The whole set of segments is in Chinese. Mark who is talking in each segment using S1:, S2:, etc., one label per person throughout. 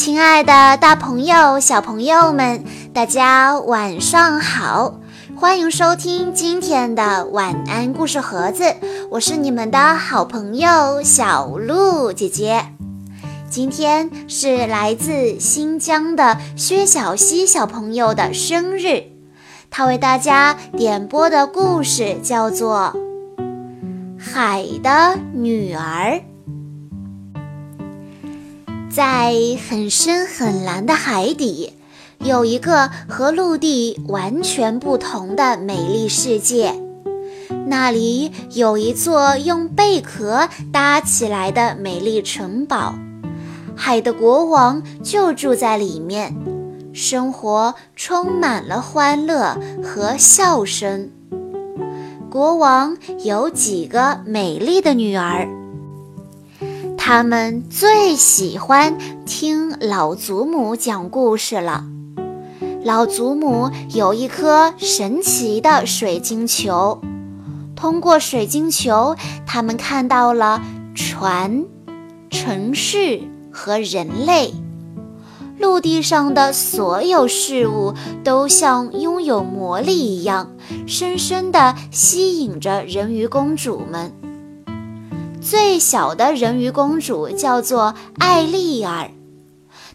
S1: 亲爱的，大朋友、小朋友们，大家晚上好！欢迎收听今天的晚安故事盒子，我是你们的好朋友小鹿姐姐。今天是来自新疆的薛小溪小朋友的生日，他为大家点播的故事叫做《海的女儿》。在很深很蓝的海底，有一个和陆地完全不同的美丽世界。那里有一座用贝壳搭起来的美丽城堡，海的国王就住在里面，生活充满了欢乐和笑声。国王有几个美丽的女儿。他们最喜欢听老祖母讲故事了。老祖母有一颗神奇的水晶球，通过水晶球，他们看到了船、城市和人类。陆地上的所有事物都像拥有魔力一样，深深地吸引着人鱼公主们。最小的人鱼公主叫做艾丽儿，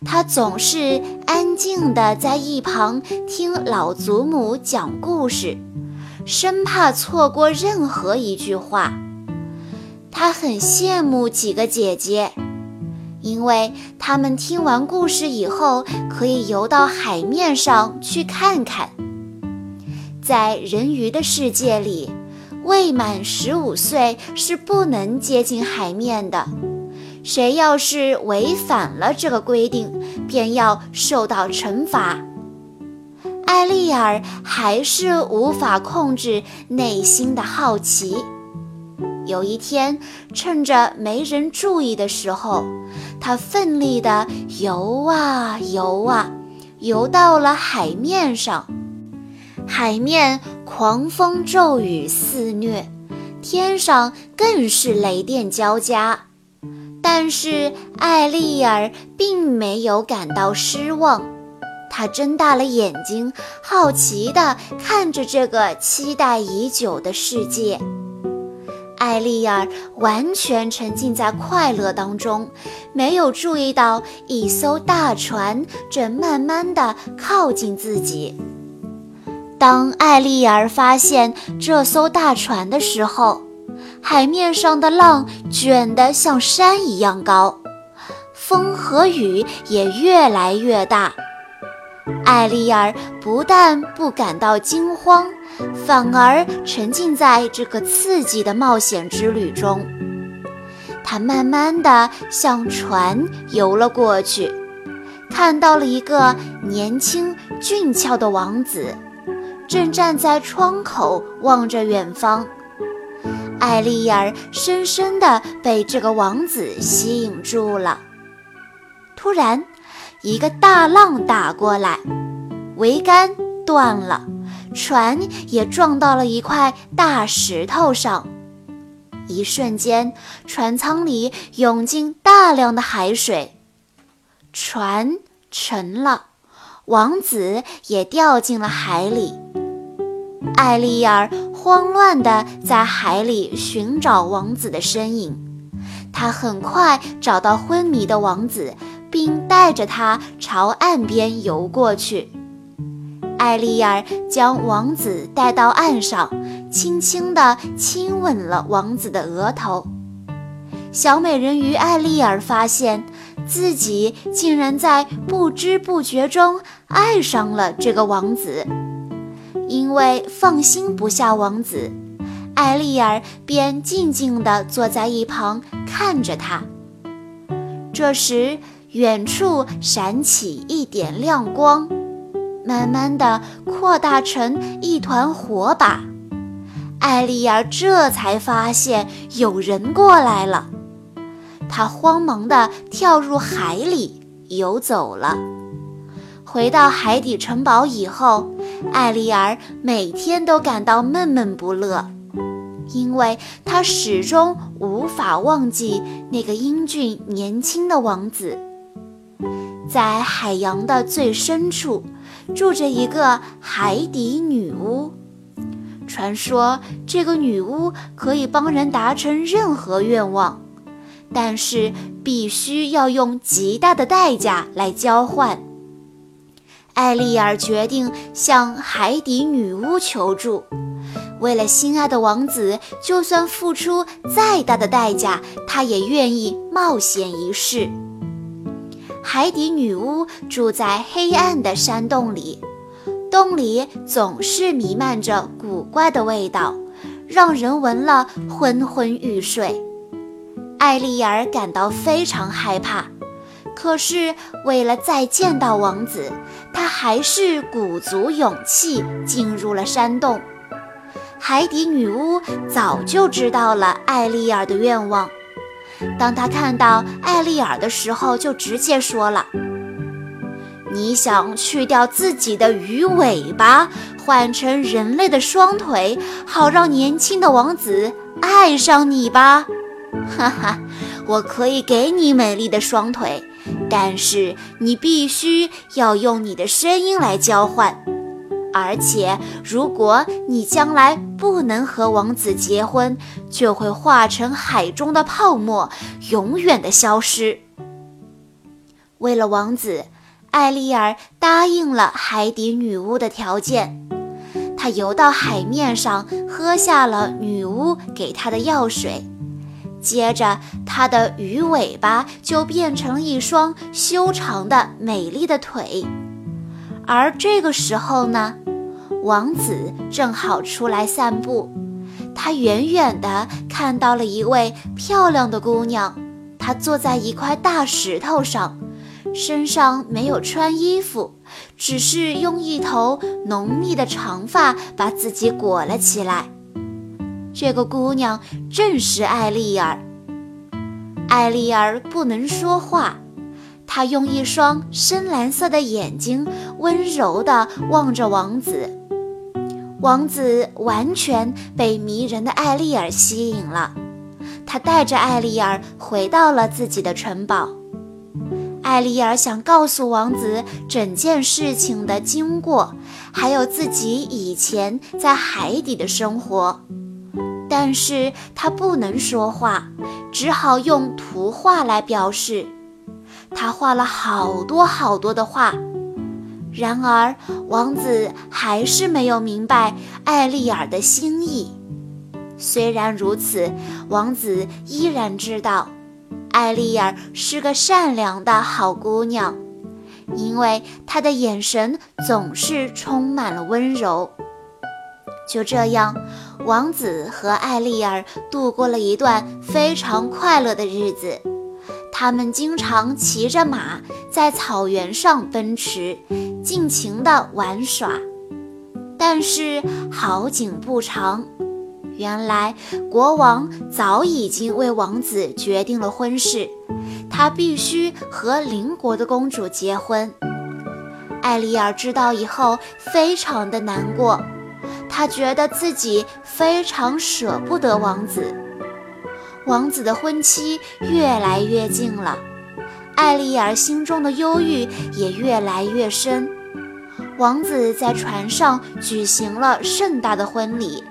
S1: 她总是安静地在一旁听老祖母讲故事，生怕错过任何一句话。她很羡慕几个姐姐，因为她们听完故事以后可以游到海面上去看看。在人鱼的世界里。未满十五岁是不能接近海面的，谁要是违反了这个规定，便要受到惩罚。艾丽尔还是无法控制内心的好奇。有一天，趁着没人注意的时候，她奋力地游啊游啊，游到了海面上。海面狂风骤雨肆虐，天上更是雷电交加。但是艾丽儿并没有感到失望，她睁大了眼睛，好奇地看着这个期待已久的世界。艾丽儿完全沉浸在快乐当中，没有注意到一艘大船正慢慢地靠近自己。当艾丽儿发现这艘大船的时候，海面上的浪卷得像山一样高，风和雨也越来越大。艾丽儿不但不感到惊慌，反而沉浸在这个刺激的冒险之旅中。她慢慢地向船游了过去，看到了一个年轻俊俏的王子。正站在窗口望着远方，艾丽儿深深地被这个王子吸引住了。突然，一个大浪打过来，桅杆断了，船也撞到了一块大石头上。一瞬间，船舱里涌进大量的海水，船沉了，王子也掉进了海里。艾丽儿慌乱地在海里寻找王子的身影，她很快找到昏迷的王子，并带着他朝岸边游过去。艾丽儿将王子带到岸上，轻轻地亲吻了王子的额头。小美人鱼艾丽儿发现自己竟然在不知不觉中爱上了这个王子。因为放心不下王子，艾丽儿便静静地坐在一旁看着他。这时，远处闪起一点亮光，慢慢地扩大成一团火把。艾丽儿这才发现有人过来了，她慌忙地跳入海里游走了。回到海底城堡以后。艾丽儿每天都感到闷闷不乐，因为她始终无法忘记那个英俊年轻的王子。在海洋的最深处，住着一个海底女巫。传说这个女巫可以帮人达成任何愿望，但是必须要用极大的代价来交换。艾丽尔决定向海底女巫求助。为了心爱的王子，就算付出再大的代价，她也愿意冒险一试。海底女巫住在黑暗的山洞里，洞里总是弥漫着古怪的味道，让人闻了昏昏欲睡。艾丽尔感到非常害怕，可是为了再见到王子，她还是鼓足勇气进入了山洞。海底女巫早就知道了艾丽尔的愿望。当她看到艾丽尔的时候，就直接说了：“你想去掉自己的鱼尾巴，换成人类的双腿，好让年轻的王子爱上你吧？”哈哈，我可以给你美丽的双腿，但是你必须要用你的声音来交换。而且，如果你将来不能和王子结婚，就会化成海中的泡沫，永远的消失。为了王子，艾丽尔答应了海底女巫的条件。她游到海面上，喝下了女巫给她的药水，接着它的鱼尾巴就变成了一双修长的美丽的腿。而这个时候呢？王子正好出来散步，他远远地看到了一位漂亮的姑娘。她坐在一块大石头上，身上没有穿衣服，只是用一头浓密的长发把自己裹了起来。这个姑娘正是艾丽儿。艾丽儿不能说话，她用一双深蓝色的眼睛温柔地望着王子。王子完全被迷人的艾丽尔吸引了，他带着艾丽尔回到了自己的城堡。艾丽尔想告诉王子整件事情的经过，还有自己以前在海底的生活，但是他不能说话，只好用图画来表示。他画了好多好多的画。然而，王子还是没有明白艾丽尔的心意。虽然如此，王子依然知道，艾丽尔是个善良的好姑娘，因为她的眼神总是充满了温柔。就这样，王子和艾丽尔度过了一段非常快乐的日子。他们经常骑着马在草原上奔驰。尽情地玩耍，但是好景不长。原来国王早已经为王子决定了婚事，他必须和邻国的公主结婚。艾丽尔知道以后，非常的难过，她觉得自己非常舍不得王子。王子的婚期越来越近了。艾丽尔心中的忧郁也越来越深。王子在船上举行了盛大的婚礼。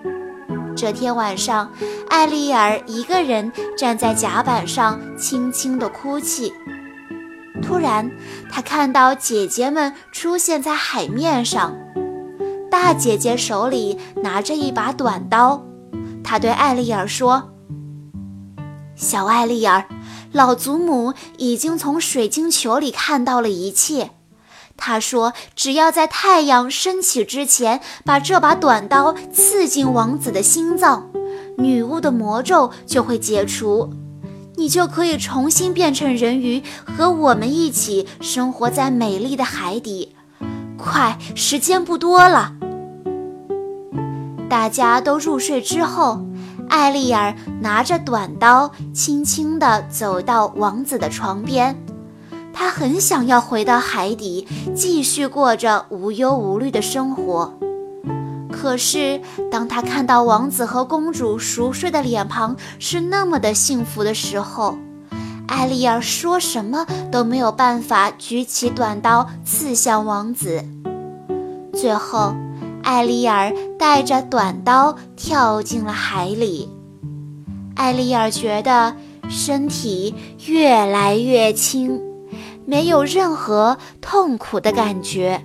S1: 这天晚上，艾丽尔一个人站在甲板上，轻轻地哭泣。突然，她看到姐姐们出现在海面上。大姐姐手里拿着一把短刀，她对艾丽尔说：“小艾丽尔。”老祖母已经从水晶球里看到了一切。她说：“只要在太阳升起之前把这把短刀刺进王子的心脏，女巫的魔咒就会解除，你就可以重新变成人鱼，和我们一起生活在美丽的海底。快，时间不多了。”大家都入睡之后。艾丽尔拿着短刀，轻轻地走到王子的床边。她很想要回到海底，继续过着无忧无虑的生活。可是，当她看到王子和公主熟睡的脸庞是那么的幸福的时候，艾丽儿说什么都没有办法举起短刀刺向王子。最后，艾丽尔带着短刀跳进了海里。艾丽尔觉得身体越来越轻，没有任何痛苦的感觉。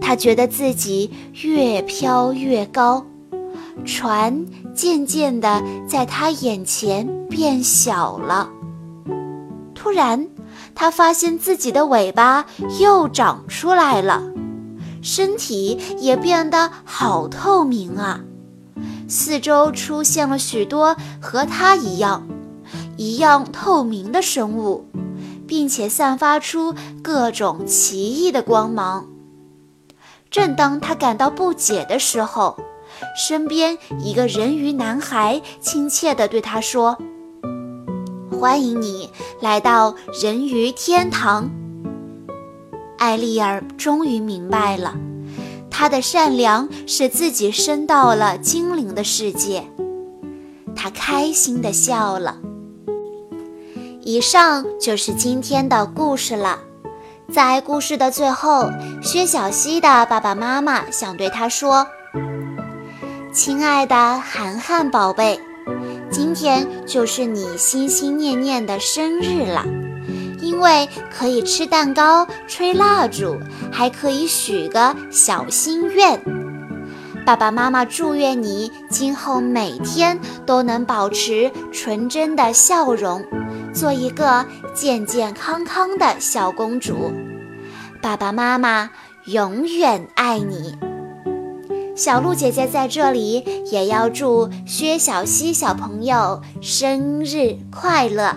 S1: 她觉得自己越飘越高。船渐渐地在他眼前变小了。突然，他发现自己的尾巴又长出来了，身体也变得好透明啊！四周出现了许多和他一样、一样透明的生物，并且散发出各种奇异的光芒。正当他感到不解的时候，身边一个人鱼男孩亲切地对他说：“欢迎你来到人鱼天堂。”艾丽儿终于明白了，她的善良使自己升到了精灵的世界。她开心地笑了。以上就是今天的故事了。在故事的最后，薛小溪的爸爸妈妈想对他说。亲爱的涵涵宝贝，今天就是你心心念念的生日了，因为可以吃蛋糕、吹蜡烛，还可以许个小心愿。爸爸妈妈祝愿你今后每天都能保持纯真的笑容，做一个健健康康的小公主。爸爸妈妈永远爱你。小鹿姐姐在这里也要祝薛小溪小朋友生日快乐。